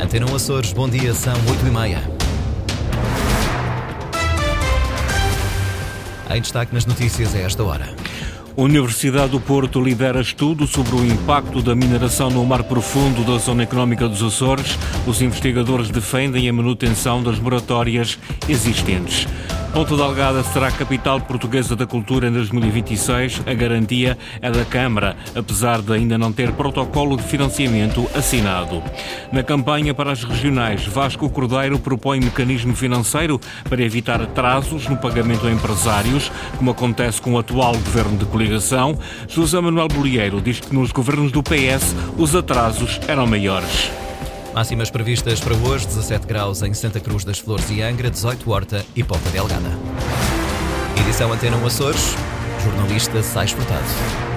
Antena Açores, bom dia, são 8 e meia. Em destaque nas notícias a esta hora. Universidade do Porto lidera estudo sobre o impacto da mineração no mar profundo da Zona Económica dos Açores. Os investigadores defendem a manutenção das moratórias existentes. Ponta Delgada será a capital portuguesa da cultura em 2026. A garantia é da Câmara, apesar de ainda não ter protocolo de financiamento assinado. Na campanha para as regionais, Vasco Cordeiro propõe mecanismo financeiro para evitar atrasos no pagamento a empresários, como acontece com o atual governo de coligação. José Manuel Bolieiro diz que nos governos do PS os atrasos eram maiores. Máximas previstas para hoje: 17 graus em Santa Cruz das Flores e Angra, 18 Horta e Ponta Delgada. Edição Antena 1 Açores, jornalista Sais Furtado.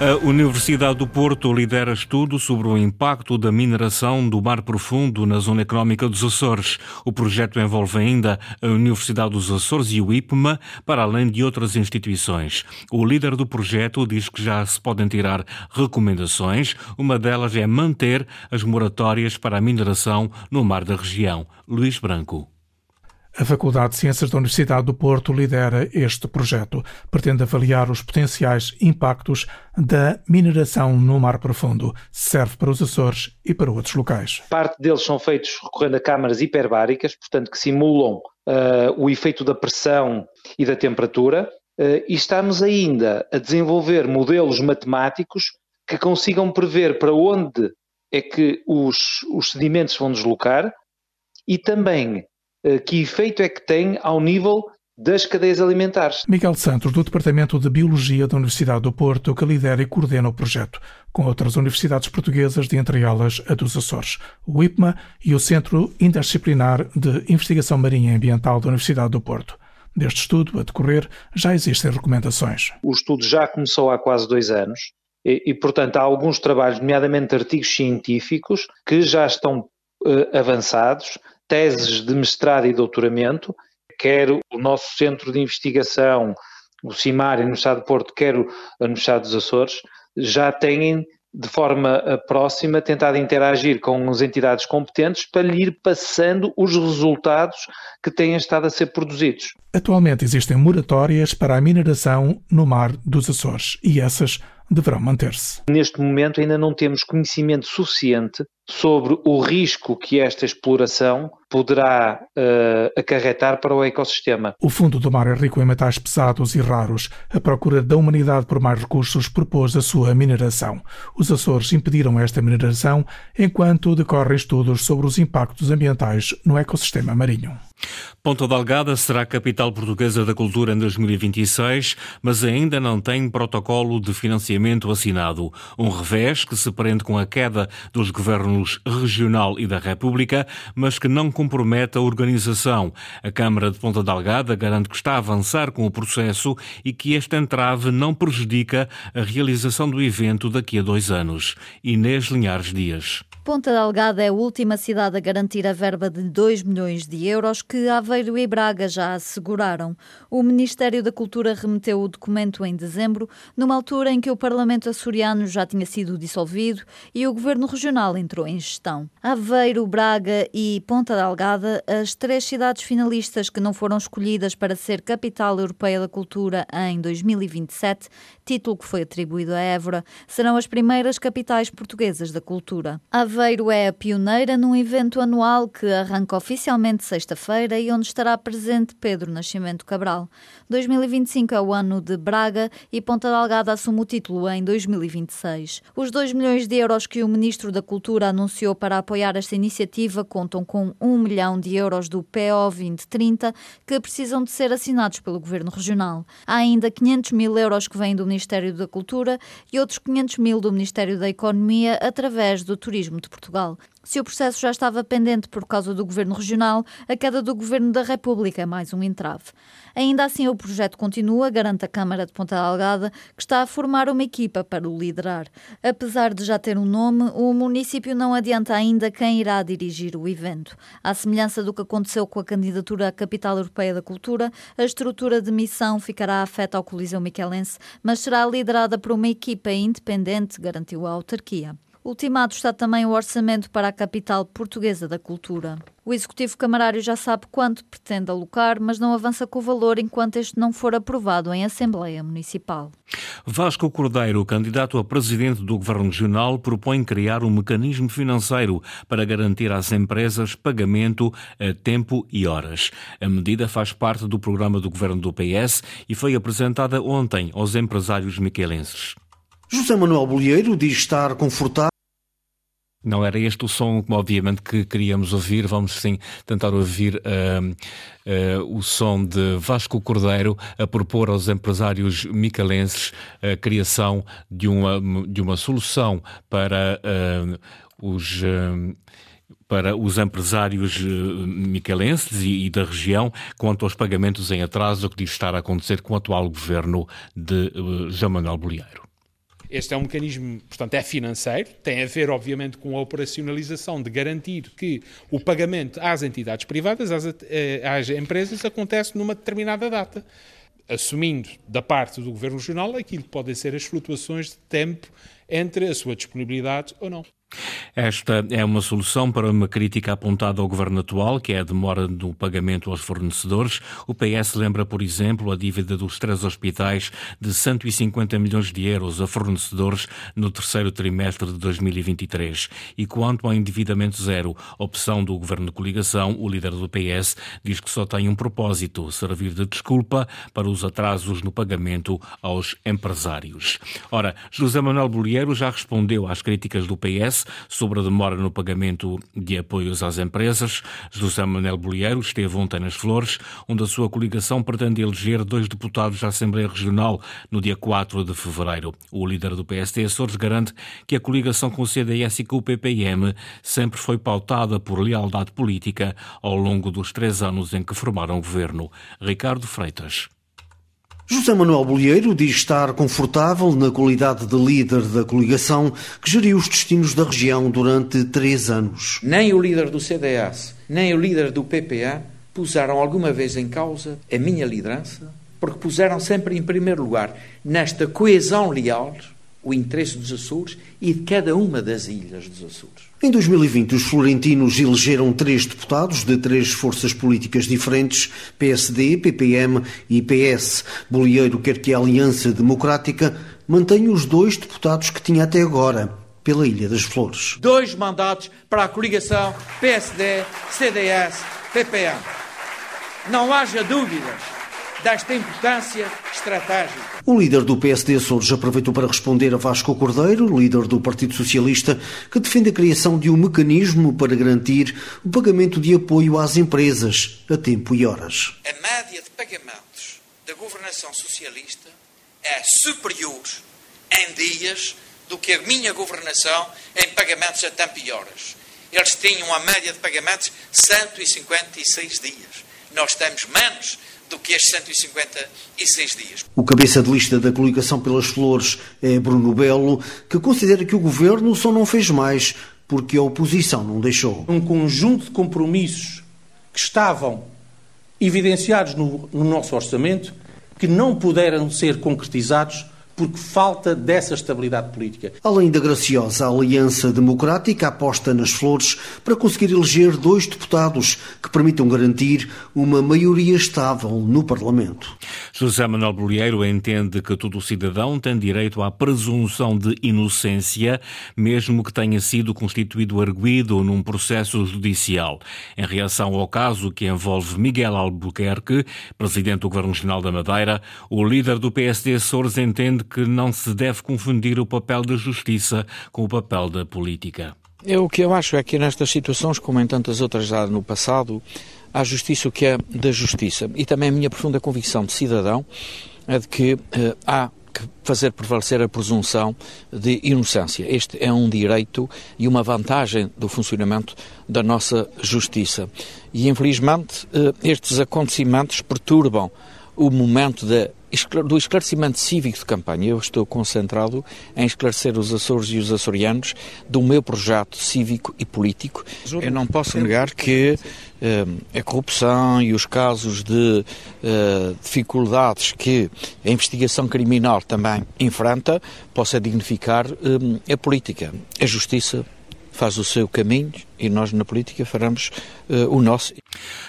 A Universidade do Porto lidera estudo sobre o impacto da mineração do mar profundo na zona económica dos Açores. O projeto envolve ainda a Universidade dos Açores e o IPMA, para além de outras instituições. O líder do projeto diz que já se podem tirar recomendações. Uma delas é manter as moratórias para a mineração no mar da região. Luís Branco. A Faculdade de Ciências da Universidade do Porto lidera este projeto. Pretende avaliar os potenciais impactos da mineração no mar profundo. Serve para os Açores e para outros locais. Parte deles são feitos recorrendo a câmaras hiperbáricas, portanto, que simulam uh, o efeito da pressão e da temperatura. Uh, e estamos ainda a desenvolver modelos matemáticos que consigam prever para onde é que os, os sedimentos vão deslocar e também que efeito é que tem ao nível das cadeias alimentares. Miguel Santos, do Departamento de Biologia da Universidade do Porto, que lidera e coordena o projeto, com outras universidades portuguesas, de entre elas a dos Açores, o IPMA e o Centro Interdisciplinar de Investigação Marinha e Ambiental da Universidade do Porto. Deste estudo, a decorrer, já existem recomendações. O estudo já começou há quase dois anos e, e portanto, há alguns trabalhos, nomeadamente artigos científicos, que já estão uh, avançados, teses de mestrado e doutoramento, quer o nosso centro de investigação, o CIMAR, no Estado de Porto, quer a Universidade dos Açores, já têm de forma eh, próxima tentado interagir com as entidades competentes para lhe ir passando os resultados que têm estado a ser produzidos. Atualmente existem moratórias para a mineração no mar dos Açores e essas deverão manter-se. Neste momento ainda não temos conhecimento suficiente sobre o risco que esta exploração poderá uh, acarretar para o ecossistema. O fundo do mar é rico em metais pesados e raros. A procura da humanidade por mais recursos propôs a sua mineração. Os Açores impediram esta mineração enquanto decorrem estudos sobre os impactos ambientais no ecossistema marinho. Ponta Delgada será a capital portuguesa da cultura em 2026, mas ainda não tem protocolo de financiamento assinado. Um revés que se prende com a queda dos governos regional e da República, mas que não compromete a organização. A Câmara de Ponta Delgada garante que está a avançar com o processo e que este entrave não prejudica a realização do evento daqui a dois anos. Inês Linhares Dias. Ponta Delgada é a última cidade a garantir a verba de 2 milhões de euros que Aveiro e Braga já asseguraram. O Ministério da Cultura remeteu o documento em dezembro, numa altura em que o Parlamento açoriano já tinha sido dissolvido e o Governo Regional entrou em gestão. Aveiro, Braga e Ponta Delgada, as três cidades finalistas que não foram escolhidas para ser Capital Europeia da Cultura em 2027, título que foi atribuído a Évora, serão as primeiras capitais portuguesas da cultura. Aveiro é a pioneira num evento anual que arranca oficialmente sexta-feira e onde estará presente Pedro Nascimento Cabral. 2025 é o ano de Braga e Ponta Delgada assume o título em 2026. Os 2 milhões de euros que o Ministro da Cultura anunciou para apoiar esta iniciativa contam com 1 milhão de euros do PO 2030 que precisam de ser assinados pelo Governo Regional. Há ainda 500 mil euros que vêm do Ministério da Cultura e outros 500 mil do Ministério da Economia através do Turismo de Portugal. Se o processo já estava pendente por causa do governo regional, a queda do governo da República é mais um entrave. Ainda assim, o projeto continua, garante a Câmara de Ponta Delgada, que está a formar uma equipa para o liderar. Apesar de já ter um nome, o município não adianta ainda quem irá dirigir o evento. À semelhança do que aconteceu com a candidatura à Capital Europeia da Cultura, a estrutura de missão ficará afeta ao Coliseu Miquelense, mas será liderada por uma equipa independente, garantiu a autarquia. Ultimado está também o orçamento para a capital portuguesa da cultura. O Executivo Camarário já sabe quanto pretende alocar, mas não avança com o valor enquanto este não for aprovado em Assembleia Municipal. Vasco Cordeiro, candidato a presidente do Governo Regional, propõe criar um mecanismo financeiro para garantir às empresas pagamento a tempo e horas. A medida faz parte do programa do Governo do PS e foi apresentada ontem aos empresários miquelenses. José Manuel Bolheiro diz estar confortável não era este o som, obviamente, que queríamos ouvir. Vamos sim tentar ouvir uh, uh, o som de Vasco Cordeiro a propor aos empresários micalenses a criação de uma, de uma solução para uh, os para os empresários micalenses e, da região quanto aos pagamentos em atraso que diz estar a acontecer com o atual governo de uh, João Manuel Bolieiro. Este é um mecanismo, portanto, é financeiro, tem a ver, obviamente, com a operacionalização de garantir que o pagamento às entidades privadas, às, eh, às empresas, acontece numa determinada data assumindo da parte do Governo Regional aquilo que podem ser as flutuações de tempo entre a sua disponibilidade ou não. Esta é uma solução para uma crítica apontada ao governo atual, que é a demora no pagamento aos fornecedores. O PS lembra, por exemplo, a dívida dos três hospitais de 150 milhões de euros a fornecedores no terceiro trimestre de 2023. E quanto ao endividamento zero, opção do governo de coligação, o líder do PS diz que só tem um propósito: servir de desculpa para os atrasos no pagamento aos empresários. Ora, José Manuel Bolieiro já respondeu às críticas do PS sobre a demora no pagamento de apoios às empresas. José Manuel Bolieiro esteve ontem nas Flores, onde a sua coligação pretende eleger dois deputados da Assembleia Regional no dia 4 de fevereiro. O líder do PSD Açores garante que a coligação com o CDS e com o PPM sempre foi pautada por lealdade política ao longo dos três anos em que formaram o governo. Ricardo Freitas. José Manuel Bolheiro diz estar confortável na qualidade de líder da coligação que geriu os destinos da região durante três anos. Nem o líder do CDS, nem o líder do PPA puseram alguma vez em causa a minha liderança, porque puseram sempre em primeiro lugar, nesta coesão leal, o interesse dos Açores e de cada uma das ilhas dos Açores. Em 2020, os florentinos elegeram três deputados de três forças políticas diferentes, PSD, PPM e PS. Bolieiro quer que a Aliança Democrática mantenha os dois deputados que tinha até agora, pela Ilha das Flores. Dois mandatos para a coligação PSD, CDS, PPM. Não haja dúvidas desta importância estratégica. O líder do PSD Açores aproveitou para responder a Vasco Cordeiro, líder do Partido Socialista, que defende a criação de um mecanismo para garantir o pagamento de apoio às empresas a tempo e horas. A média de pagamentos da governação socialista é superior em dias do que a minha governação em pagamentos a tempo e horas. Eles tinham a média de pagamentos 156 dias. Nós temos menos do que estes 156 dias. O cabeça de lista da coligação pelas flores é Bruno Belo, que considera que o governo só não fez mais porque a oposição não deixou. Um conjunto de compromissos que estavam evidenciados no, no nosso orçamento que não puderam ser concretizados porque falta dessa estabilidade política. Além da graciosa Aliança Democrática, aposta nas flores para conseguir eleger dois deputados que permitam garantir uma maioria estável no Parlamento. José Manuel Bolieiro entende que todo cidadão tem direito à presunção de inocência, mesmo que tenha sido constituído arguído num processo judicial. Em reação ao caso que envolve Miguel Albuquerque, presidente do Governo Regional da Madeira, o líder do PSD Açores entende que não se deve confundir o papel da justiça com o papel da política. Eu, o que eu acho é que nestas situações, como em tantas outras já no passado, há justiça o que é da justiça. E também a minha profunda convicção de cidadão é de que eh, há que fazer prevalecer a presunção de inocência. Este é um direito e uma vantagem do funcionamento da nossa justiça. E, infelizmente, eh, estes acontecimentos perturbam o momento da do esclarecimento cívico de campanha. Eu estou concentrado em esclarecer os Açores e os açorianos do meu projeto cívico e político. Eu não posso negar que uh, a corrupção e os casos de uh, dificuldades que a investigação criminal também enfrenta possa dignificar uh, a política. A justiça faz o seu caminho e nós na política faremos uh, o nosso.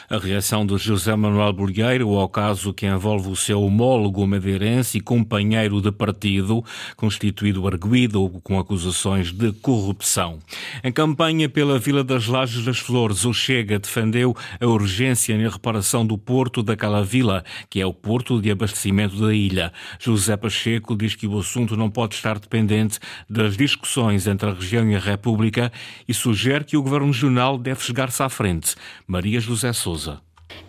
A reação de José Manuel Bolheiro ao caso que envolve o seu homólogo madeirense e companheiro de partido, constituído arguído com acusações de corrupção. Em campanha pela Vila das Lajes das Flores, o Chega defendeu a urgência na reparação do porto daquela vila, que é o porto de abastecimento da ilha. José Pacheco diz que o assunto não pode estar dependente das discussões entre a região e a República e sugere que o Governo Regional deve chegar-se à frente. Maria José Souza.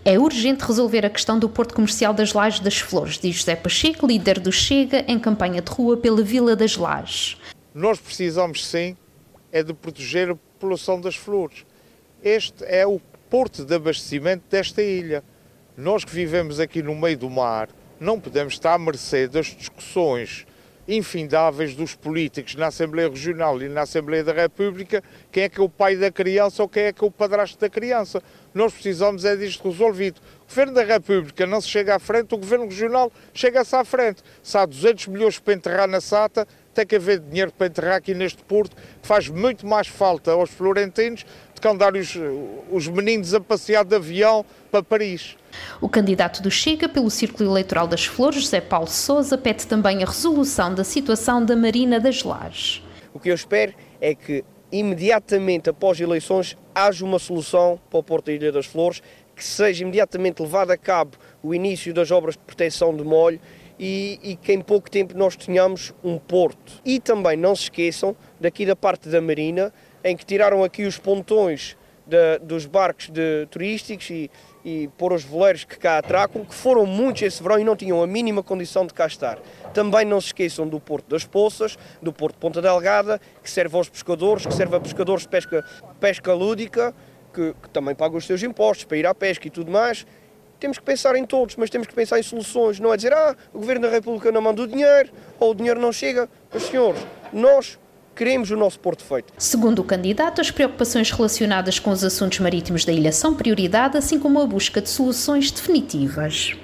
É urgente resolver a questão do Porto Comercial das Lajes das Flores, diz José Pacheco, líder do Chega, em campanha de rua pela Vila das Lajes. Nós precisamos, sim, é de proteger a população das flores. Este é o porto de abastecimento desta ilha. Nós que vivemos aqui no meio do mar, não podemos estar à mercê das discussões infindáveis dos políticos na Assembleia Regional e na Assembleia da República, quem é que é o pai da criança ou quem é que é o padrasto da criança. Nós precisamos é disto resolvido. O Governo da República não se chega à frente, o Governo Regional chega-se à frente. Se há 200 milhões para enterrar na SATA, tem que haver dinheiro para enterrar aqui neste Porto, que faz muito mais falta aos florentinos andar os, os meninos a passear de avião para Paris. O candidato do Chega pelo Círculo Eleitoral das Flores, José Paulo Souza, pede também a resolução da situação da Marina das Lajes. O que eu espero é que imediatamente após eleições haja uma solução para o Porto da Ilha das Flores, que seja imediatamente levado a cabo o início das obras de proteção de molho e, e, que em pouco tempo nós tenhamos um porto. E também não se esqueçam daqui da parte da Marina, em que tiraram aqui os pontões de, dos barcos de, turísticos e, e pôr os veleiros que cá atracam, que foram muitos esse verão e não tinham a mínima condição de cá estar. Também não se esqueçam do Porto das Poças, do Porto de Ponta Delgada, que serve aos pescadores, que serve a pescadores de pesca, pesca lúdica, que, que também pagam os seus impostos para ir à pesca e tudo mais. Temos que pensar em todos, mas temos que pensar em soluções. Não é dizer, ah, o Governo da República não manda o dinheiro, ou o dinheiro não chega. Mas, senhores, nós queremos o nosso porto feito. Segundo o candidato, as preocupações relacionadas com os assuntos marítimos da ilha são prioridade, assim como a busca de soluções definitivas.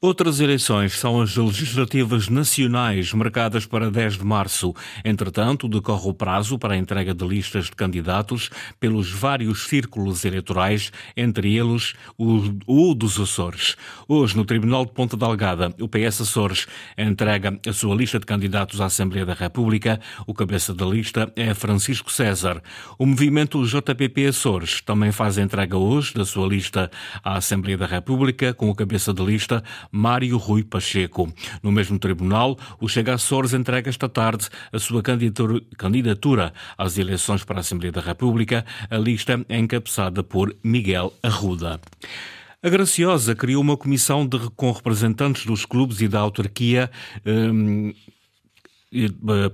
Outras eleições são as legislativas nacionais, marcadas para 10 de março. Entretanto, decorre o prazo para a entrega de listas de candidatos pelos vários círculos eleitorais, entre eles o, dos Açores. Hoje, no Tribunal de Ponta Delgada, o PS Açores entrega a sua lista de candidatos à Assembleia da República. O cabeça da lista é Francisco César. O movimento JPP Açores também faz entrega hoje da sua lista à Assembleia da República, com o cabeça da lista Mário Rui Pacheco. No mesmo tribunal, o Chega Açores entrega esta tarde a sua candidatura às eleições para a Assembleia da República. A lista é encabeçada por Miguel Arruda. A Graciosa criou uma comissão de, com representantes dos clubes e da autarquia. Hum,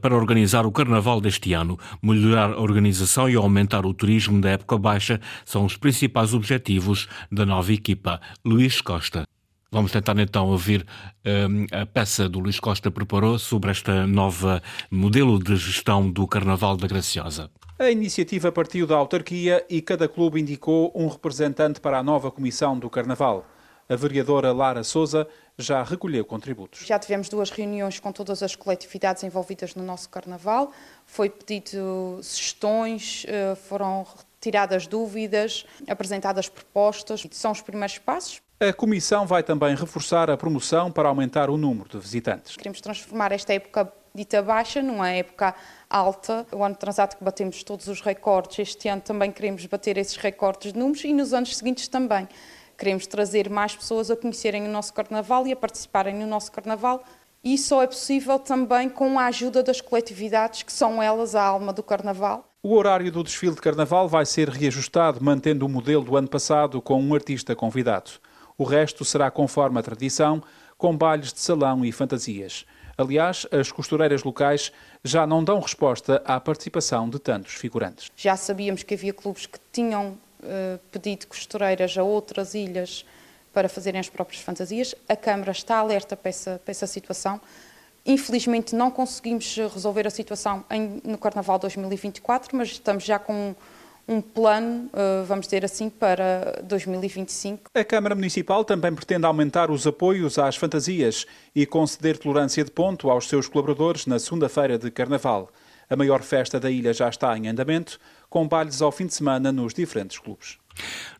para organizar o Carnaval deste ano. Melhorar a organização e aumentar o turismo da época baixa são os principais objetivos da nova equipa. Luís Costa. Vamos tentar então ouvir um, a peça do Luís Costa preparou sobre esta nova modelo de gestão do Carnaval da Graciosa. A iniciativa partiu da autarquia e cada clube indicou um representante para a nova comissão do Carnaval. A vereadora Lara Souza já recolheu contributos. Já tivemos duas reuniões com todas as coletividades envolvidas no nosso Carnaval. Foi pedido sugestões, eh, foram tiradas dúvidas, apresentadas propostas. São os primeiros passos a Comissão vai também reforçar a promoção para aumentar o número de visitantes. Queremos transformar esta época dita baixa numa época alta. O ano transato que batemos todos os recordes, este ano também queremos bater esses recordes de números e nos anos seguintes também. Queremos trazer mais pessoas a conhecerem o nosso Carnaval e a participarem no nosso Carnaval. E só é possível também com a ajuda das coletividades, que são elas a alma do Carnaval. O horário do desfile de Carnaval vai ser reajustado, mantendo o modelo do ano passado com um artista convidado. O resto será conforme a tradição, com bailes de salão e fantasias. Aliás, as costureiras locais já não dão resposta à participação de tantos figurantes. Já sabíamos que havia clubes que tinham uh, pedido costureiras a outras ilhas para fazerem as próprias fantasias. A Câmara está alerta para essa, para essa situação. Infelizmente não conseguimos resolver a situação em, no Carnaval 2024, mas estamos já com um plano, eh, vamos dizer assim, para 2025. A Câmara Municipal também pretende aumentar os apoios às fantasias e conceder tolerância de ponto aos seus colaboradores na segunda-feira de Carnaval. A maior festa da ilha já está em andamento, com bailes ao fim de semana nos diferentes clubes.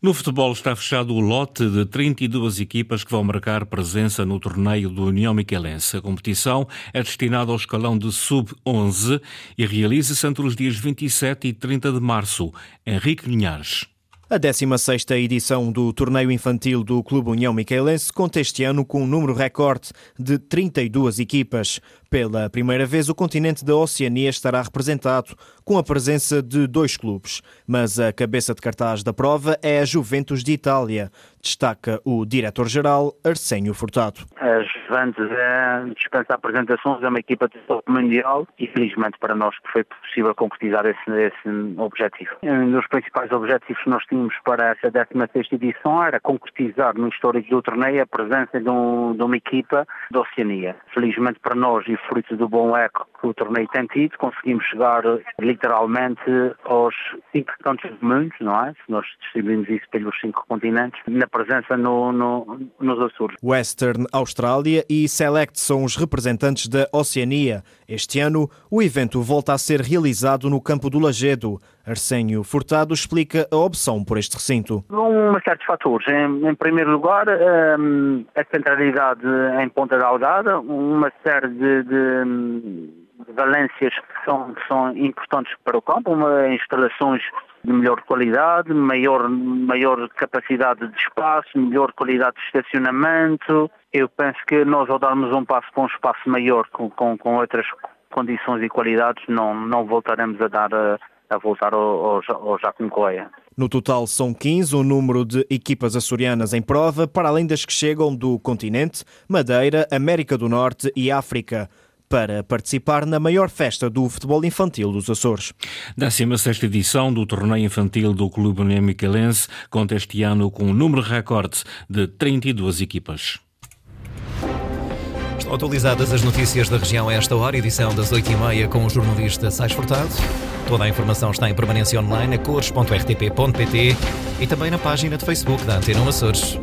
No futebol está fechado o lote de 32 equipas que vão marcar presença no torneio do União Miquelense. A competição é destinada ao escalão de sub-11 e realiza-se entre os dias 27 e 30 de março. Henrique Linhares. A 16ª edição do torneio infantil do Clube União Miquelense conta este ano com um número recorde de 32 equipas. Pela primeira vez, o continente da Oceania estará representado com a presença de dois clubes. Mas a cabeça de cartaz da prova é a Juventus de Itália, destaca o diretor-geral Arsénio Furtado. A Juventus é, dispensa apresentações, é uma equipa de top mundial e felizmente para nós foi possível concretizar esse, esse objetivo. Um dos principais objetivos que nós tínhamos para essa 16 edição era concretizar no histórico do torneio a presença de, um, de uma equipa da Oceania. Felizmente para nós e fruto do bom eco que o torneio tem tido, conseguimos chegar literalmente aos cinco cantos do mundo, não é? Se nós distribuímos isso pelos cinco continentes, na presença no, no, nos Açores. Western Austrália e Select são os representantes da Oceania. Este ano, o evento volta a ser realizado no Campo do Lagedo. Arsénio Furtado explica a opção por este recinto. Uma série de fatores. Em, em primeiro lugar, um, a centralidade em Ponta Delgada, uma série de, de valências que são, que são importantes para o campo, uma, instalações de melhor qualidade, maior, maior capacidade de espaço, melhor qualidade de estacionamento. Eu penso que nós, ao darmos um passo para um espaço maior com, com, com outras condições e qualidades, não, não voltaremos a dar a, a voltar ao, ao, ao Jacuncoia. No total são 15 o número de equipas açorianas em prova, para além das que chegam do continente, Madeira, América do Norte e África para participar na maior festa do futebol infantil dos Açores. 16 edição do torneio infantil do Clube União Miquelense conta este ano com um número recorde de 32 equipas. Atualizadas as notícias da região a esta hora, edição das 8h30 com o jornalista Sais Furtado. Toda a informação está em permanência online a cores.rtp.pt e também na página de Facebook da Antena Açores.